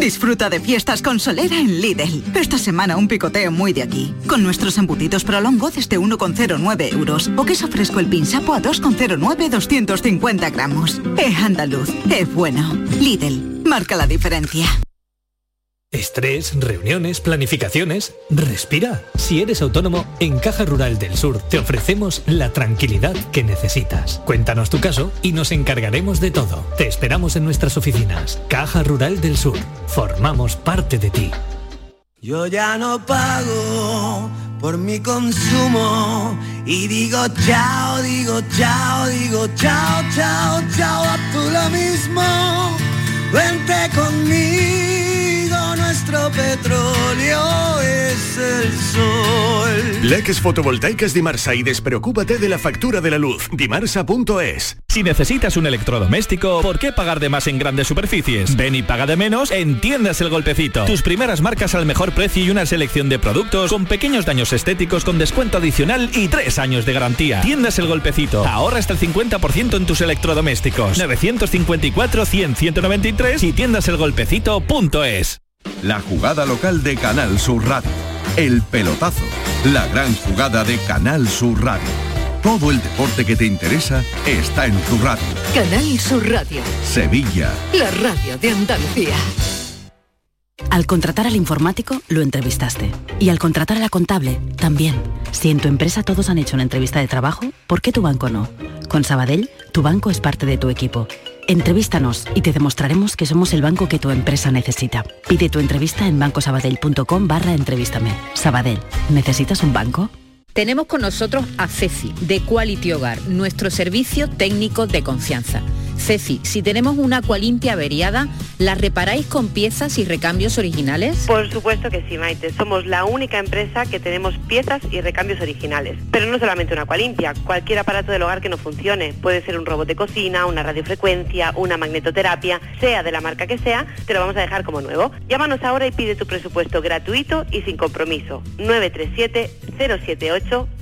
Disfruta de fiestas con solera en Lidl. Esta semana un picoteo muy de aquí. Con nuestros embutidos prolongo desde 1,09 euros. O queso fresco el pinsapo a 2,09 250 gramos. Es andaluz, es bueno. Lidl, marca la diferencia. Estrés, reuniones, planificaciones. Respira. Si eres autónomo, en Caja Rural del Sur te ofrecemos la tranquilidad que necesitas. Cuéntanos tu caso y nos encargaremos de todo. Te esperamos en nuestras oficinas. Caja Rural del Sur. Formamos parte de ti. Yo ya no pago por mi consumo y digo chao, digo chao, digo chao, chao, chao, a tú lo mismo. Vente conmigo, nuestro petróleo es el sol. Leques fotovoltaicas Dimarsa y despreocúpate de la factura de la luz. Dimarsa.es. Si necesitas un electrodoméstico, ¿por qué pagar de más en grandes superficies? Ven y paga de menos en Tiendas El Golpecito. Tus primeras marcas al mejor precio y una selección de productos con pequeños daños estéticos con descuento adicional y tres años de garantía. Tiendas El Golpecito. Ahorra hasta el 50% en tus electrodomésticos. 954 100 193 y tiendaselgolpecito.es. La jugada local de Canal Sur Radio. El pelotazo. La gran jugada de Canal Sur Radio. Todo el deporte que te interesa está en tu radio. Canal Sur Radio, Sevilla. la radio de Andalucía. Al contratar al informático, lo entrevistaste. Y al contratar a la contable, también. Si en tu empresa todos han hecho una entrevista de trabajo, ¿por qué tu banco no? Con Sabadell, tu banco es parte de tu equipo. Entrevístanos y te demostraremos que somos el banco que tu empresa necesita. Pide tu entrevista en bancosabadell.com barra entrevístame. Sabadell, ¿necesitas un banco? Tenemos con nosotros a Ceci, de Quality Hogar, nuestro servicio técnico de confianza. Ceci, si tenemos una Aqualimpia averiada, ¿la reparáis con piezas y recambios originales? Por supuesto que sí, Maite. Somos la única empresa que tenemos piezas y recambios originales. Pero no solamente una Aqualimpia, cualquier aparato del hogar que no funcione. Puede ser un robot de cocina, una radiofrecuencia, una magnetoterapia, sea de la marca que sea, te lo vamos a dejar como nuevo. Llámanos ahora y pide tu presupuesto gratuito y sin compromiso. 937 078 So.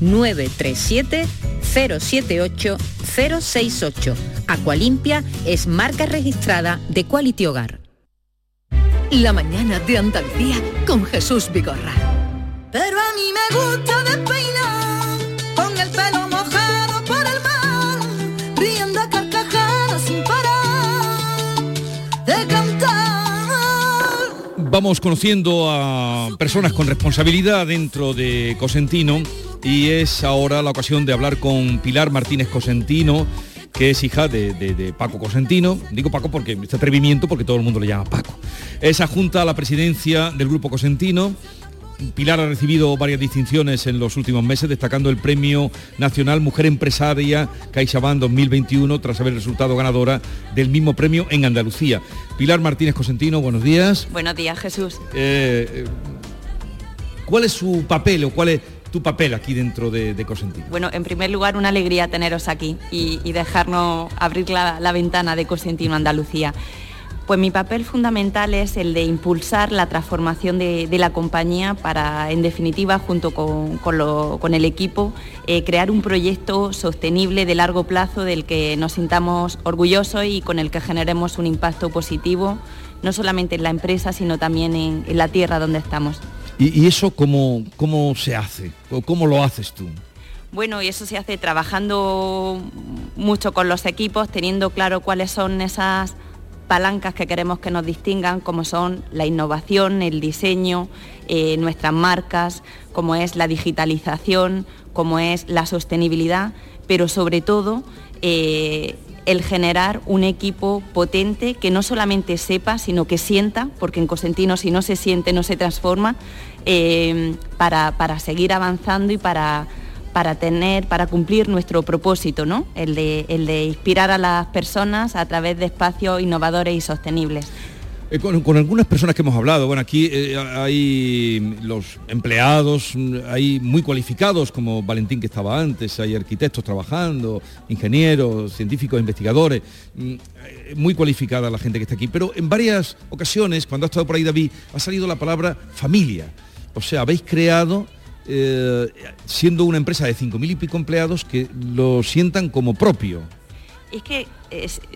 937 078 068. Aqualimpia es marca registrada de Quality Hogar. La mañana de Andalucía con Jesús Vigorra. Pero a mí me gusta despeinar Vamos conociendo a personas con responsabilidad dentro de Cosentino y es ahora la ocasión de hablar con Pilar Martínez Cosentino, que es hija de, Paco Cosentino. Digo Paco porque este atrevimiento porque todo el mundo le llama Paco. Es adjunta a la presidencia del Grupo Cosentino. Pilar ha recibido varias distinciones en los últimos meses, destacando el Premio Nacional Mujer Empresaria CaixaBank 2021, tras haber resultado ganadora del mismo premio en Andalucía. Pilar Martínez Cosentino, buenos días. Buenos días, Jesús. Eh, eh, ¿Cuál es su papel o cuál es tu papel aquí dentro de, de Cosentino? Bueno, en primer lugar, una alegría teneros aquí y, y dejarnos abrir la, la ventana de Cosentino Andalucía. Pues mi papel fundamental es el de impulsar la transformación de, de la compañía para, en definitiva, junto con, con lo- con el equipo, eh, crear un proyecto sostenible de largo plazo del que nos sintamos orgullosos y con el que generemos un impacto positivo, no solamente en la empresa, sino también en- en la tierra donde estamos. ¿Y, y eso cómo, cómo se hace? ¿O ¿Cómo lo haces tú? Bueno, y eso se hace trabajando mucho con los equipos, teniendo claro cuáles son esas palancas que queremos que nos distingan, como son la innovación, el diseño, eh, nuestras marcas, como es la digitalización, como es la sostenibilidad, pero sobre todo eh, el generar un equipo potente que no solamente sepa, sino que sienta, porque en Cosentino si no se siente no se transforma, eh, para, para seguir avanzando y para para tener, para cumplir nuestro propósito, ¿no? El de, el de inspirar a las personas a través de espacios innovadores y sostenibles. Eh, con, algunas personas que hemos hablado, bueno, aquí eh, hay los empleados, hay muy cualificados como Valentín que estaba antes, hay arquitectos trabajando, ingenieros, científicos, investigadores, mm, eh, muy cualificada la gente que está aquí, pero en varias ocasiones, cuando ha estado por ahí David, ha salido la palabra familia. O sea, habéis creado eh, siendo una empresa de cinco mil y pico empleados que lo sientan como propio. Es que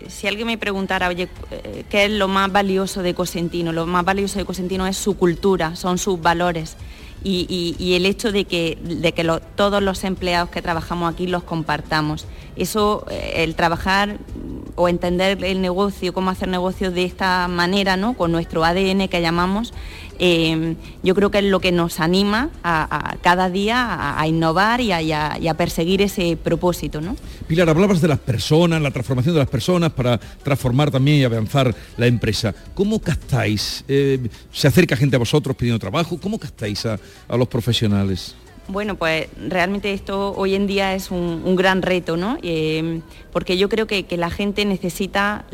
si alguien me preguntara, oye, eh, ¿qué es lo más valioso de Cosentino? Lo más valioso de Cosentino es su cultura, son sus valores. Y, el hecho de que, de que todos los empleados que trabajamos aquí los compartamos. Eso, eh, el trabajar o entender el negocio, cómo hacer negocios de esta manera, ¿no? con nuestro ADN que llamamos, eh, yo creo que es lo que nos anima a, cada día a, innovar y a, perseguir ese propósito. ¿no? Pilar, hablabas de las personas, la transformación de las personas para transformar también y avanzar la empresa. ¿Cómo captáis? Eh, ¿Se acerca gente a vosotros pidiendo trabajo? ¿Cómo captáis a, los profesionales? Bueno, pues realmente esto hoy en día es un, gran reto, ¿no? Eh, porque yo creo que, la gente necesita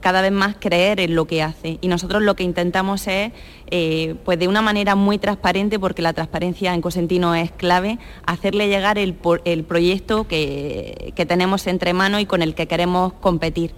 cada vez más creer en lo que hace. Y nosotros lo que intentamos es, eh, pues de una manera muy transparente, porque la transparencia en Cosentino es clave, hacerle llegar el, proyecto que, que tenemos entre manos y con el que queremos competir.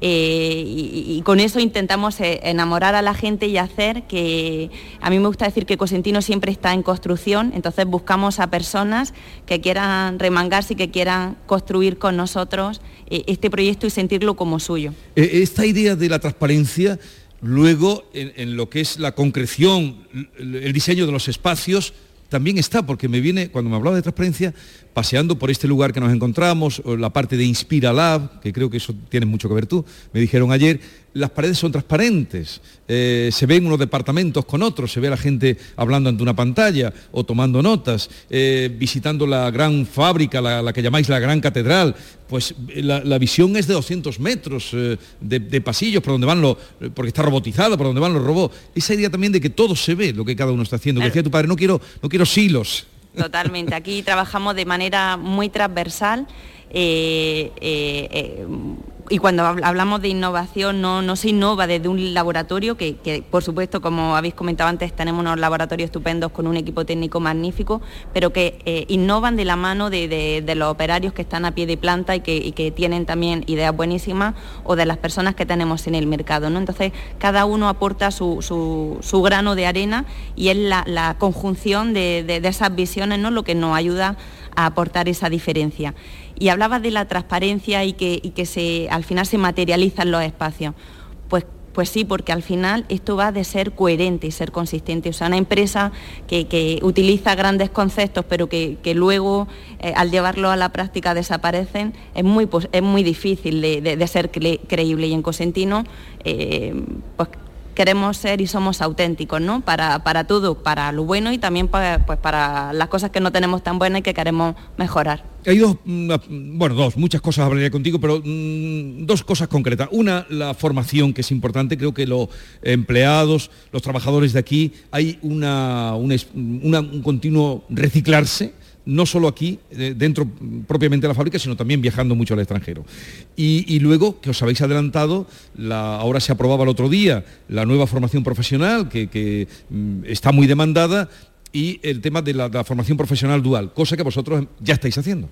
Eh, y, con eso intentamos eh, enamorar a la gente y hacer que, a mí me gusta decir que Cosentino siempre está en construcción, entonces buscamos a personas que quieran remangarse y que quieran construir con nosotros eh, este proyecto y sentirlo como suyo. Esta idea de la transparencia, luego en lo que es la concreción, el diseño de los espacios, también está, porque me viene, cuando me hablaba de transparencia, paseando por este lugar que nos encontramos, la parte de Inspira Lab, que creo que eso tiene mucho que ver tú, me dijeron ayer, las paredes son transparentes, eh, se ven unos departamentos con otros, se ve a la gente hablando ante una pantalla o tomando notas, eh, visitando la gran fábrica, la, que llamáis la gran catedral, pues eh, la, visión es de 200 metros de, pasillos por donde van los, porque está robotizado, por donde van los robots. Esa idea también de que todo se ve lo que cada uno está haciendo, que decía tu padre, no quiero, no quiero silos. Totalmente, aquí trabajamos de manera muy transversal y cuando hablamos de innovación no, se innova desde un laboratorio, que, por supuesto, como habéis comentado antes, tenemos unos laboratorios estupendos con un equipo técnico magnífico, pero que eh, innovan de la mano de, los operarios que están a pie de planta y que, tienen también ideas buenísimas o de las personas que tenemos en el mercado. ¿no? Entonces, cada uno aporta su, grano de arena y es la, conjunción de, esas visiones ¿no? lo que nos ayuda a aportar esa diferencia. Y hablabas de la transparencia y que, que se, al final se materializan los espacios. Pues pues sí, porque al final esto va de ser coherente y ser consistente. O sea, una empresa que, utiliza grandes conceptos, pero que, luego eh, al llevarlo a la práctica desaparecen, es muy, es muy difícil de, ser creíble. Y en Cosentino, eh, pues queremos ser y somos auténticos, ¿no? Para, todo, para lo bueno y también para, pues, para las cosas que no tenemos tan buenas y que queremos mejorar. Hay dos, mm, bueno, dos, muchas cosas hablaría contigo, pero mm, dos cosas concretas. Una, la formación, que es importante. Creo que los empleados, los trabajadores de aquí, hay una, un continuo reciclarse no solo aquí, eh, dentro propiamente de la fábrica, sino también viajando mucho al extranjero. Y, luego, que os habéis adelantado, ahora se aprobaba el otro día la nueva formación profesional, que, mm, está muy demandada, y el tema de la formación profesional dual, cosa que vosotros ya estáis haciendo.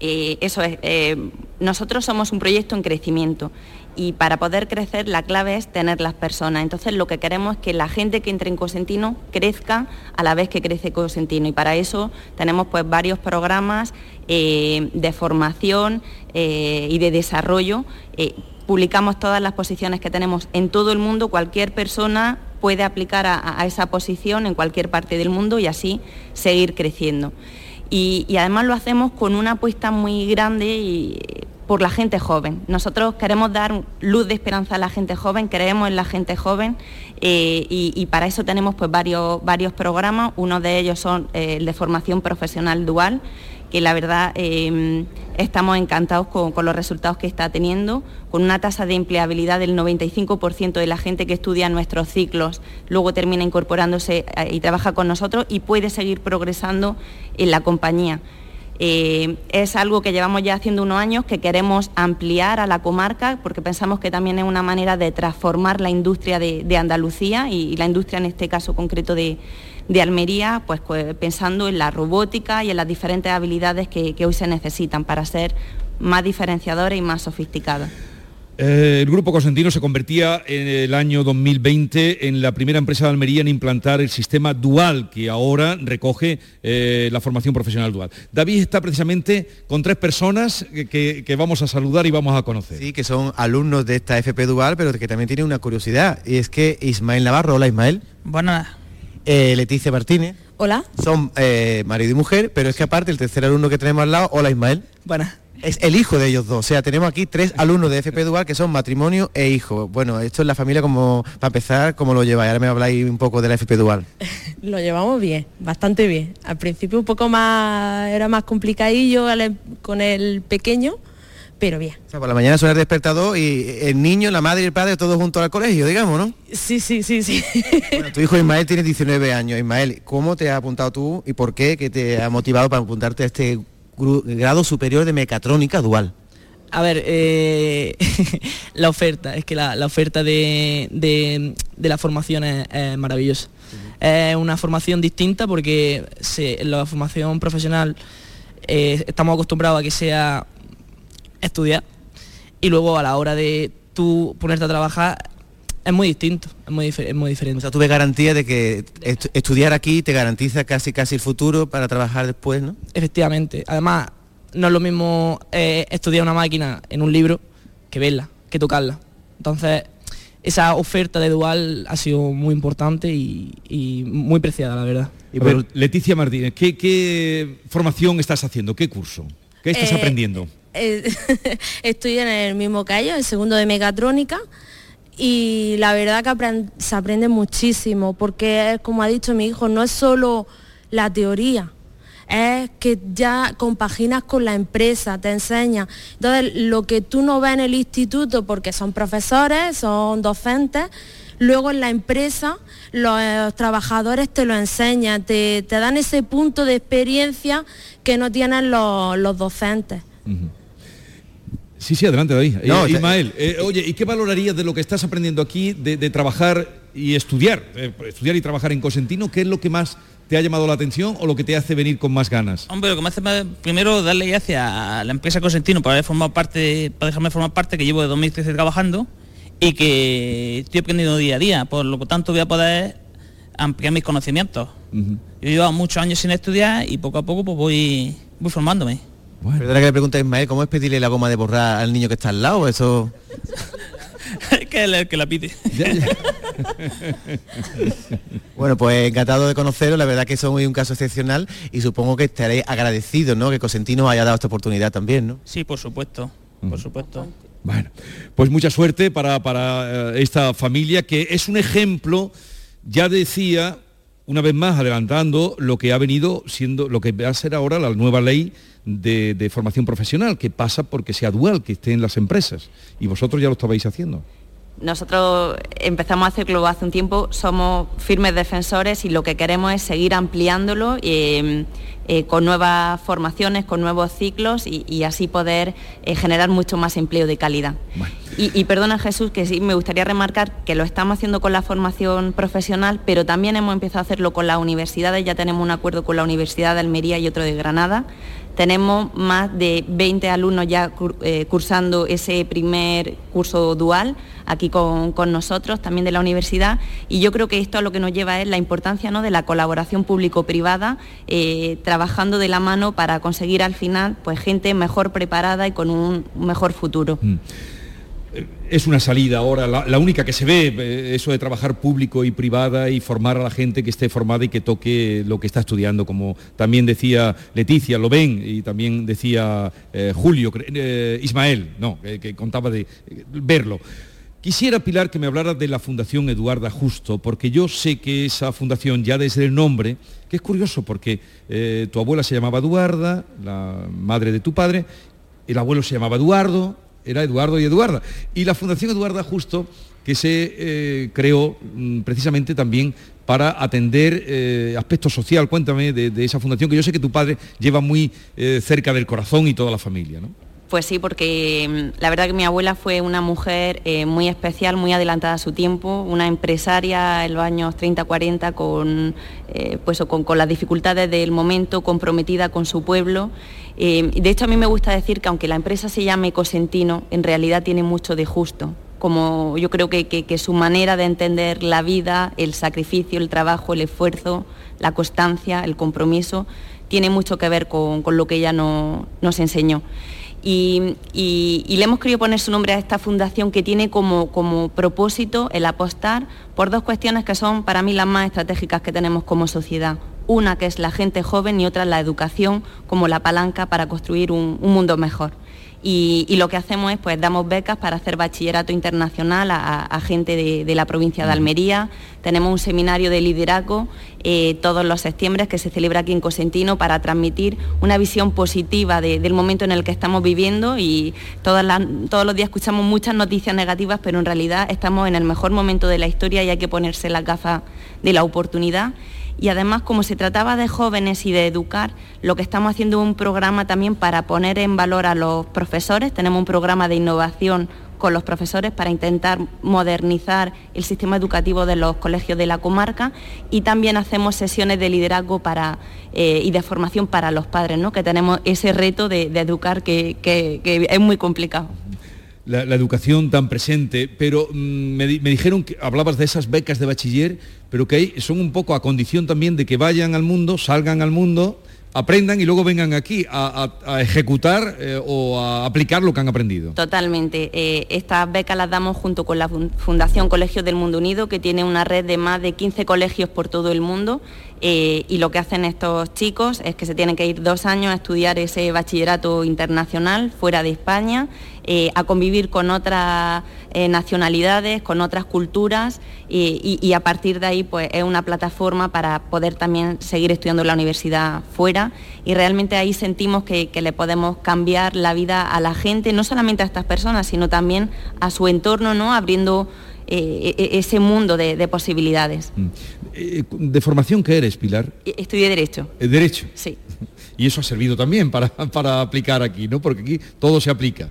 Eh, eso es, eh, nosotros somos un proyecto en crecimiento y para poder crecer la clave es tener las personas. Entonces lo que queremos es que la gente que entre en Cosentino crezca a la vez que crece Cosentino y para eso tenemos pues varios programas eh, de formación y de desarrollo. publicamos todas las posiciones que tenemos en todo el mundo, cualquier persona puede aplicar a esa posición en cualquier parte del mundo y así seguir creciendo. Y, además lo hacemos con una apuesta muy grande por la gente joven. Nosotros queremos dar luz de esperanza a la gente joven, creemos en la gente joven eh, y, para eso tenemos pues varios, varios programas. Uno de ellos son eh, el de formación profesional dual, que la verdad em, estamos encantados con, los resultados que está teniendo, con una tasa de empleabilidad del 95% de la gente que estudia nuestros ciclos, luego termina incorporándose eh, y trabaja con nosotros y puede seguir progresando en la compañía. Eh, es algo que llevamos ya haciendo unos años, que queremos ampliar a la comarca, porque pensamos que también es una manera de transformar la industria de, Andalucía y, la industria en este caso concreto de, Almería, pues, pues, pensando en la robótica y en las diferentes habilidades que, que hoy se necesitan para ser más diferenciadores y más sofisticadas. Eh, el Grupo Cosentino se convertía en el año 2020 en la primera empresa de Almería en implantar el sistema dual, que ahora recoge eh, la formación profesional dual. David está precisamente con tres personas que, vamos a saludar y vamos a conocer. Sí, que son alumnos de esta FP dual, pero que también tienen una curiosidad, y es que Ismael Navarro, hola Ismael. Buenas. Eh, Leticia Martínez. Hola. Son marido y mujer, pero es que aparte el tercer alumno que tenemos al lado, hola Ismael. Buenas es el hijo de ellos dos. O sea, tenemos aquí tres alumnos de FP Dual que son matrimonio e hijo. Bueno, esto es la familia como, para empezar, ¿cómo lo lleváis? Ahora me habláis un poco de la FP Dual. lo llevamos bien, bastante bien. Al principio un poco más, era más complicadillo con el pequeño, pero bien. O sea, por la mañana suena el despertador y el niño, la madre y el padre todos juntos al colegio, digamos, ¿no? Sí, sí, sí, sí. Bueno, tu hijo Ismael tiene 19 años. Ismael, ¿cómo te has apuntado tú y por qué? ¿Qué te ha motivado para apuntarte a este grado superior de mecatrónica dual. A ver, eh, la oferta, es que la, oferta de, la formación es, maravillosa. Es una formación distinta porque en la formación profesional eh, estamos acostumbrados a que sea estudiar y luego a la hora de tú ponerte a trabajar es muy distinto, es muy, muy diferente. O sea, tuve garantía de que estudiar aquí te garantiza casi casi el futuro para trabajar después, ¿no? Efectivamente. Además, no es lo mismo eh, estudiar una máquina en un libro que verla, que tocarla. Entonces, esa oferta de dual ha sido muy importante y, muy preciada, la verdad. Y Leticia Martínez, ¿qué, formación estás haciendo? ¿Qué curso? ¿Qué estás eh, aprendiendo? Eh, estoy en el mismo callo, el segundo de mecatrónica y la verdad que se aprende muchísimo, porque como ha dicho mi hijo, no es solo la teoría, es que ya compaginas con la empresa, te enseña. Entonces, lo que tú no ves en el instituto, porque son profesores, son docentes, luego en la empresa los eh, trabajadores te lo enseñan, te, dan ese punto de experiencia que no tienen los, docentes. Sí, sí, adelante David. No, Ismael, eh, oye, ¿y qué valorarías de lo que estás aprendiendo aquí de, trabajar y estudiar, eh, estudiar y trabajar en Cosentino? ¿Qué es lo que más te ha llamado la atención o lo que te hace venir con más ganas? Hombre, lo que me hace primero darle gracias a la empresa Cosentino para haber formado parte, para dejarme formar parte, que llevo de 2013 trabajando y que estoy aprendiendo día a día. Por lo tanto voy a poder ampliar mis conocimientos. Yo he llevado muchos años sin estudiar y poco a poco pues voy, voy formándome. Bueno. Perdona que le pregunte a Ismael, ¿cómo es pedirle la goma de borrar al niño que está al lado? Eso... que el que la pide. bueno, pues encantado de conocerlo, la verdad que eso es un caso excepcional y supongo que estaréis agradecidos, ¿no? Que Cosentino haya dado esta oportunidad también, ¿no? Sí, por supuesto, por supuesto. Bueno, pues mucha suerte para, para eh, esta familia que es un ejemplo, ya decía, una vez más adelantando lo que ha venido siendo, lo que va a ser ahora la nueva ley de, formación profesional, que pasa porque sea dual, que esté en las empresas. Y vosotros ya lo estabais haciendo. Nosotros empezamos a hacerlo hace un tiempo, somos firmes defensores y lo que queremos es seguir ampliándolo eh, eh, con nuevas formaciones, con nuevos ciclos y, así poder eh, generar mucho más empleo de calidad. Y, perdona Jesús, que sí me gustaría remarcar que lo estamos haciendo con la formación profesional, pero también hemos empezado a hacerlo con las universidades, ya tenemos un acuerdo con la Universidad de Almería y otro de Granada tenemos más de 20 alumnos ya eh, cursando ese primer curso dual aquí con, nosotros, también de la universidad, y yo creo que esto a lo que nos lleva es la importancia ¿no? de la colaboración público-privada, eh, trabajando de la mano para conseguir al final pues, gente mejor preparada y con un mejor futuro. Mm. es una salida ahora, la, única que se ve, eh, eso de trabajar público y privada y formar a la gente que esté formada y que toque lo que está estudiando, como también decía Leticia, lo ven, y también decía eh, Julio, eh, Ismael, no, que contaba de verlo. Quisiera, Pilar, que me hablara de la Fundación Eduarda Justo, porque yo sé que esa fundación, ya desde el nombre, que es curioso porque tu abuela se llamaba Eduarda, la madre de tu padre, el abuelo se llamaba Eduardo, era Eduardo y Eduarda. Y la Fundación Eduarda Justo, que se eh, creó mm, precisamente también para atender eh, aspecto social. Cuéntame de, esa fundación que yo sé que tu padre lleva muy eh, cerca del corazón y toda la familia. ¿no? Pues sí, porque mm, la verdad que mi abuela fue una mujer muy especial, muy adelantada a su tiempo, una empresaria en los años 30-40 con, pues, con, con las dificultades del momento, comprometida con su pueblo eh, de hecho, a mí me gusta decir que aunque la empresa se llame Cosentino, en realidad tiene mucho de justo. Como yo creo que, su manera de entender la vida, el sacrificio, el trabajo, el esfuerzo, la constancia, el compromiso, tiene mucho que ver con, lo que ella nos enseñó. Y, le hemos querido poner su nombre a esta fundación que tiene como, como propósito el apostar por dos cuestiones que son para mí las más estratégicas que tenemos como sociedad una que es la gente joven y otra la educación como la palanca para construir un, mundo mejor. Y, lo que hacemos es, pues, damos becas para hacer bachillerato internacional a, gente de, la provincia de Almería. Tenemos un seminario de liderazgo eh, todos los septiembre que se celebra aquí en Cosentino para transmitir una visión positiva del momento en el que estamos viviendo y todos los días escuchamos muchas noticias negativas, pero en realidad estamos en el mejor momento de la historia y hay que ponerse las gafas de la oportunidad y además como se trataba de jóvenes y de educar, lo que estamos haciendo es un programa también para poner en valor a los profesores, tenemos un programa de innovación con los profesores para intentar modernizar el sistema educativo de los colegios de la comarca y también hacemos sesiones de liderazgo para, eh, y de formación para los padres, ¿no? que tenemos ese reto de, educar que, es muy complicado. La, educación tan presente, pero mm, me, me, dijeron que hablabas de esas becas de bachiller pero que son un poco a condición también de que vayan al mundo, salgan al mundo, aprendan y luego vengan aquí a, ejecutar eh, o a aplicar lo que han aprendido. Totalmente. Eh, estas becas las damos junto con la Fundación Colegios del Mundo Unido, que tiene una red de más de 15 colegios por todo el mundo eh, y lo que hacen estos chicos es que se tienen que ir dos años a estudiar ese bachillerato internacional fuera de España, eh, a convivir con otras eh, nacionalidades, con otras culturas y, a partir de ahí pues es una plataforma para poder también seguir estudiando en la universidad fuera y realmente ahí sentimos que, le podemos cambiar la vida a la gente, no solamente a estas personas, sino también a su entorno, ¿no? abriendo e, e, ese mundo de, posibilidades. Mm. Eh, ¿De formación qué eres, Pilar? E, estudié Derecho. ¿Derecho? Sí. Y eso ha servido también para, para aplicar aquí, ¿no? Porque aquí todo se aplica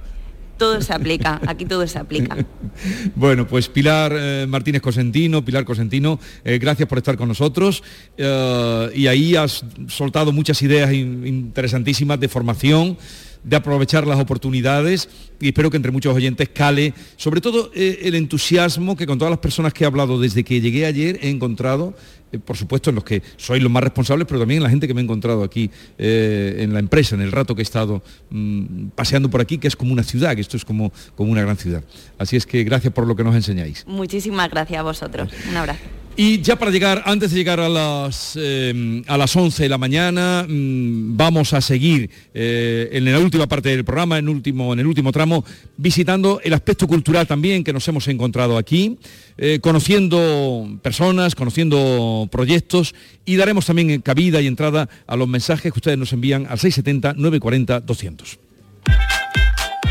todo se aplica, aquí todo se aplica. bueno, pues Pilar eh, Martínez Cosentino, Pilar Cosentino, eh, gracias por estar con nosotros. y ahí has soltado muchas ideas interesantísimas de formación de aprovechar las oportunidades y espero que entre muchos oyentes cale, sobre todo eh, el entusiasmo que con todas las personas que he hablado desde que llegué ayer he encontrado, eh, por supuesto en los que sois los más responsables, pero también en la gente que me he encontrado aquí eh, en la empresa, en el rato que he estado mm, paseando por aquí, que es como una ciudad, que esto es como, como una gran ciudad. Así es que gracias por lo que nos enseñáis. Muchísimas gracias a vosotros. Un abrazo. Y ya para llegar, antes de llegar a las, eh, a las 11 de la mañana, mm, vamos a seguir eh, en la última parte del programa, en, último, en el último tramo, visitando el aspecto cultural también que nos hemos encontrado aquí, eh, conociendo personas, conociendo proyectos y daremos también cabida y entrada a los mensajes que ustedes nos envían al 670-940-200.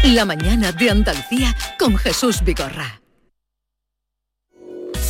La mañana de Andalucía con Jesús Vigorra.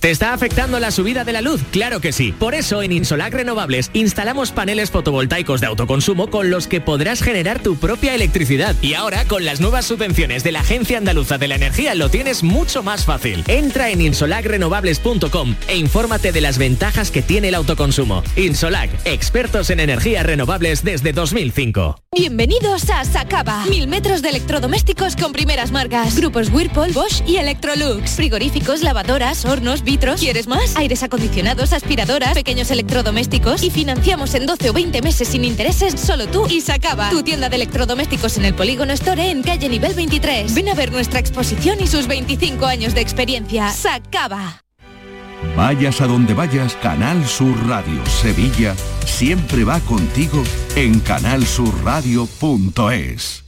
¿Te está afectando la subida de la luz? Claro que sí. Por eso en Insolac Renovables instalamos paneles fotovoltaicos de autoconsumo con los que podrás generar tu propia electricidad. Y ahora con las nuevas subvenciones de la Agencia Andaluza de la Energía lo tienes mucho más fácil. Entra en insolacrenovables.com e infórmate de las ventajas que tiene el autoconsumo. Insolac, expertos en energías renovables desde 2005. Bienvenidos a Sacaba. Mil metros de electrodomésticos con primeras marcas. Grupos Whirlpool, Bosch y Electrolux. Frigoríficos, lavadoras, hornos, ¿Quieres más? Aires acondicionados, aspiradoras, pequeños electrodomésticos. Y financiamos en 12 o 20 meses sin intereses solo tú y Sacaba. Tu tienda de electrodomésticos en el Polígono Store en calle nivel 23. Ven a ver nuestra exposición y sus 25 años de experiencia. Sacaba. Vayas a donde vayas, Canal Sur Radio Sevilla siempre va contigo en canalsurradio.es.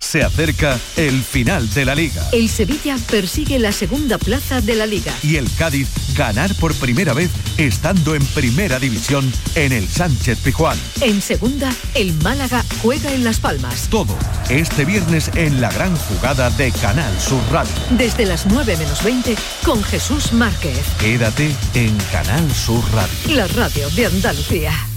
Se acerca el final de la liga. El Sevilla persigue la segunda plaza de la liga. Y el Cádiz ganar por primera vez estando en primera división en el Sánchez Pijuán. En segunda, el Málaga juega en Las Palmas. Todo este viernes en la gran jugada de Canal Sur Radio. Desde las 9 menos 20 con Jesús Márquez. Quédate en Canal Sur Radio. La radio de Andalucía.